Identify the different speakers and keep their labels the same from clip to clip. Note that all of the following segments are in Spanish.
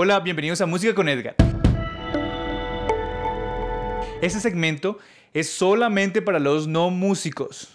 Speaker 1: Hola, bienvenidos a Música con Edgar. Este segmento es solamente para los no músicos.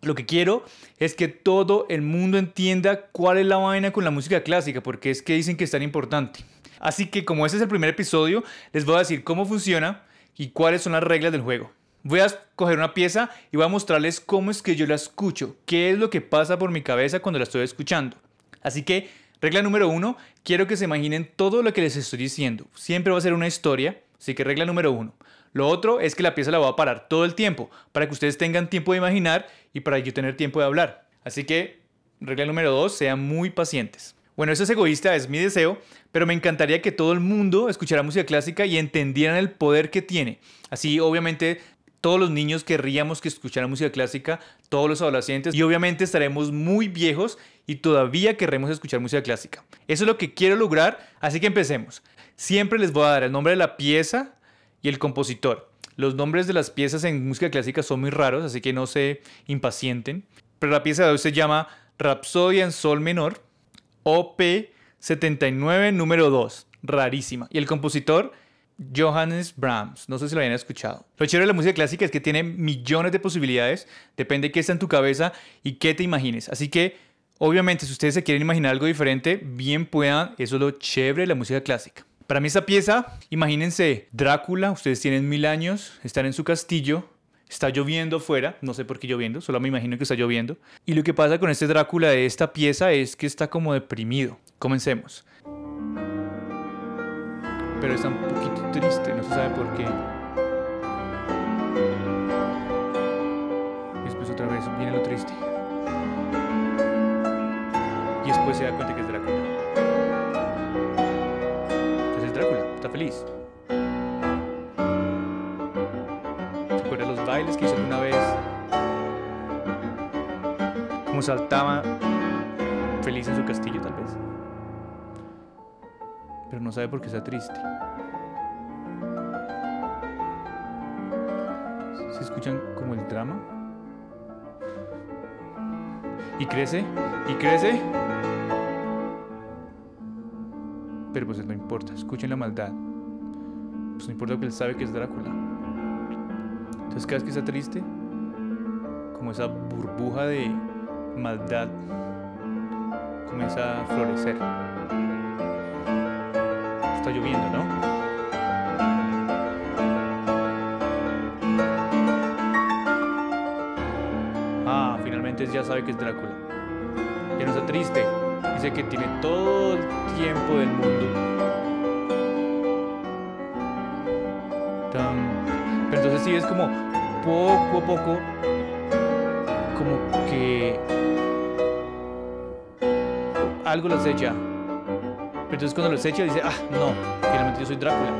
Speaker 1: Lo que quiero es que todo el mundo entienda cuál es la vaina con la música clásica, porque es que dicen que es tan importante. Así que como este es el primer episodio, les voy a decir cómo funciona y cuáles son las reglas del juego. Voy a coger una pieza y voy a mostrarles cómo es que yo la escucho, qué es lo que pasa por mi cabeza cuando la estoy escuchando. Así que, regla número uno, quiero que se imaginen todo lo que les estoy diciendo. Siempre va a ser una historia, así que regla número uno. Lo otro es que la pieza la voy a parar todo el tiempo, para que ustedes tengan tiempo de imaginar y para yo tener tiempo de hablar. Así que, regla número dos, sean muy pacientes. Bueno, eso es egoísta, es mi deseo, pero me encantaría que todo el mundo escuchara música clásica y entendieran el poder que tiene. Así, obviamente, todos los niños querríamos que escucharan música clásica, todos los adolescentes, y obviamente estaremos muy viejos y todavía querremos escuchar música clásica. Eso es lo que quiero lograr, así que empecemos. Siempre les voy a dar el nombre de la pieza y el compositor. Los nombres de las piezas en música clásica son muy raros, así que no se impacienten. Pero la pieza de hoy se llama Rapsodia en Sol Menor OP 79 número 2. Rarísima. Y el compositor, Johannes Brahms. No sé si lo habían escuchado. Lo chévere de la música clásica es que tiene millones de posibilidades. Depende de qué está en tu cabeza y qué te imagines. Así que, obviamente, si ustedes se quieren imaginar algo diferente, bien puedan. Eso es lo chévere de la música clásica. Para mí esa pieza, imagínense Drácula, ustedes tienen mil años, están en su castillo, Está lloviendo afuera, no sé por qué lloviendo, solo me imagino que está lloviendo. Y lo que pasa con este Drácula de esta pieza es que está como deprimido. Comencemos. Pero está un poquito triste, no se sabe por qué. Después otra vez viene lo triste. Y después se da cuenta que es Drácula. Entonces es Drácula, está feliz. bailes que hizo alguna vez. Como saltaba feliz en su castillo tal vez. Pero no sabe por qué está triste. ¿Se escuchan como el drama? Y crece, y crece. Pero pues no importa, escuchen la maldad. Pues no importa que él sabe que es Drácula. Entonces cada vez que está triste, como esa burbuja de maldad comienza a florecer. Está lloviendo, ¿no? Ah, finalmente ya sabe que es Drácula. Ya no está triste. Dice que tiene todo el tiempo del mundo. Pero entonces sí es como poco a poco, como que algo las echa. Pero entonces cuando los echa dice, ah, no, finalmente yo soy Drácula.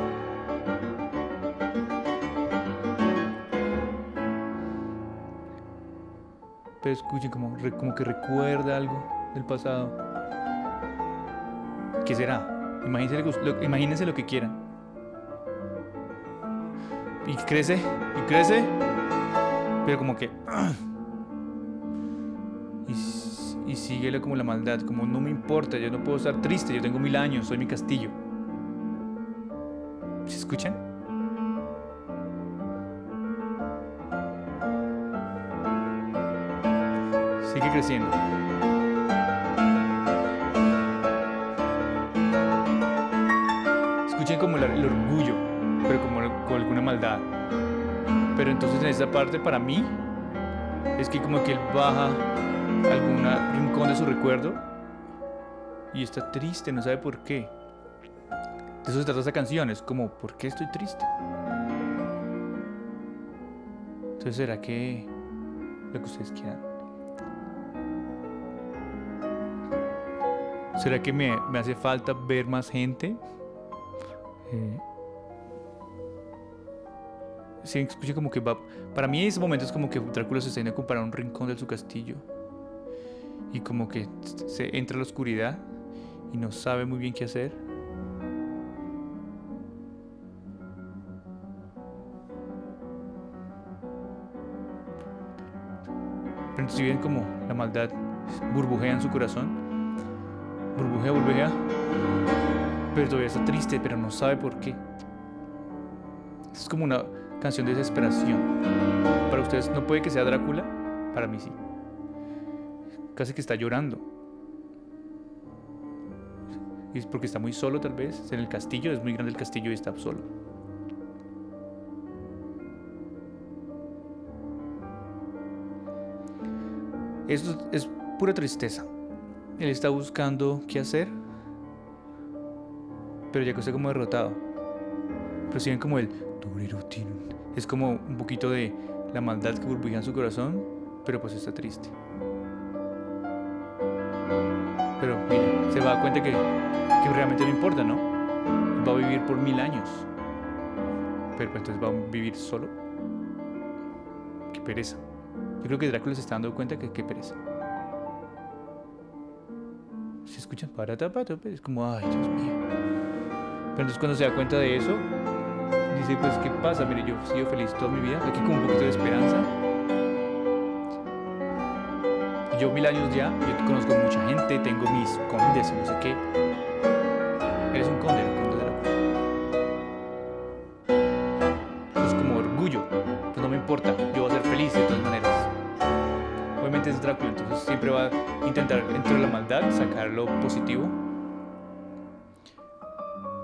Speaker 1: Pero escuchen como, como que recuerda algo del pasado. ¿Qué será? Imagínense lo, imagínense lo que quieran. Y crece, y crece, pero como que... Sigue como la maldad, como no me importa, yo no puedo estar triste, yo tengo mil años, soy mi castillo. ¿Se escuchan? Sigue creciendo. Escuchen como el orgullo, pero como con alguna maldad. Pero entonces en esa parte para mí es que como que él baja algún rincón de su recuerdo y está triste, no sabe por qué. De eso se trata esa canción, es como, ¿por qué estoy triste? Entonces, ¿será que lo que ustedes quieran? ¿Será que me, me hace falta ver más gente? Eh, se escucha como que va. Para mí, en ese momento es como que Drácula se está yendo a ocupar un rincón de su castillo. Y como que se entra a la oscuridad y no sabe muy bien qué hacer. Pero si ven como la maldad burbujea en su corazón. Burbujea, burbujea. pero todavía está triste, pero no sabe por qué. Es como una canción de desesperación. Para ustedes no puede que sea Drácula, para mí sí. Casi que está llorando. Es porque está muy solo tal vez, en el castillo, es muy grande el castillo y está solo. Esto es pura tristeza. Él está buscando qué hacer, pero ya que está como derrotado. Pero siguen como el es como un poquito de la maldad que burbujea en su corazón, pero pues está triste. Pero mira, se va a dar cuenta que, que realmente no importa, ¿no? Va a vivir por mil años. Pero pues, entonces va a vivir solo. Qué pereza. Yo creo que Drácula se está dando cuenta que qué pereza. Se escuchan para tapato, es como, ay, Dios mío. Pero entonces cuando se da cuenta de eso, dice, pues, ¿qué pasa? Mire, yo he sido feliz toda mi vida, aquí con un poquito de esperanza. Yo mil años ya, yo conozco mucha gente, tengo mis condes y no sé qué. Eres un conde, el conde de la es como orgullo, pues no me importa, yo voy a ser feliz de todas maneras. Obviamente es Drácula, entonces siempre va a intentar dentro de la maldad sacar lo positivo.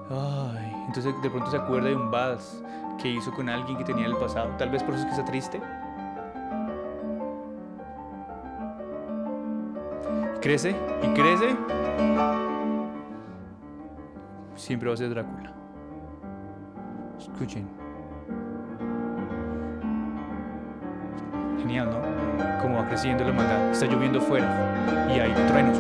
Speaker 1: Ay, entonces de pronto se acuerda de un vals que hizo con alguien que tenía en el pasado. Tal vez por eso es que está triste. Crece y crece. Siempre va a ser Drácula. Escuchen. Genial, ¿no? Como va creciendo la maldad. Está lloviendo fuera y hay truenos.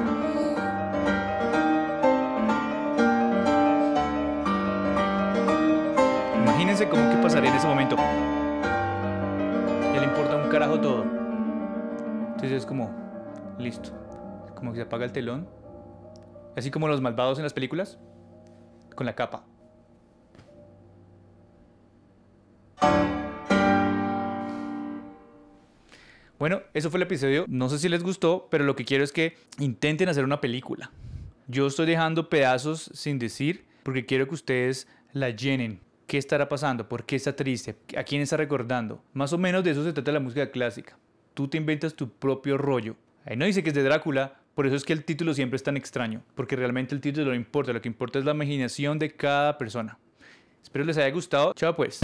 Speaker 1: Imagínense cómo que pasaría en ese momento. Ya le importa un carajo todo. Entonces es como, listo. Como que se apaga el telón. Así como los malvados en las películas. Con la capa. Bueno, eso fue el episodio. No sé si les gustó, pero lo que quiero es que intenten hacer una película. Yo estoy dejando pedazos sin decir porque quiero que ustedes la llenen. ¿Qué estará pasando? ¿Por qué está triste? ¿A quién está recordando? Más o menos de eso se trata la música clásica. Tú te inventas tu propio rollo. Ahí no dice que es de Drácula, por eso es que el título siempre es tan extraño, porque realmente el título no importa, lo que importa es la imaginación de cada persona. Espero les haya gustado. Chao pues.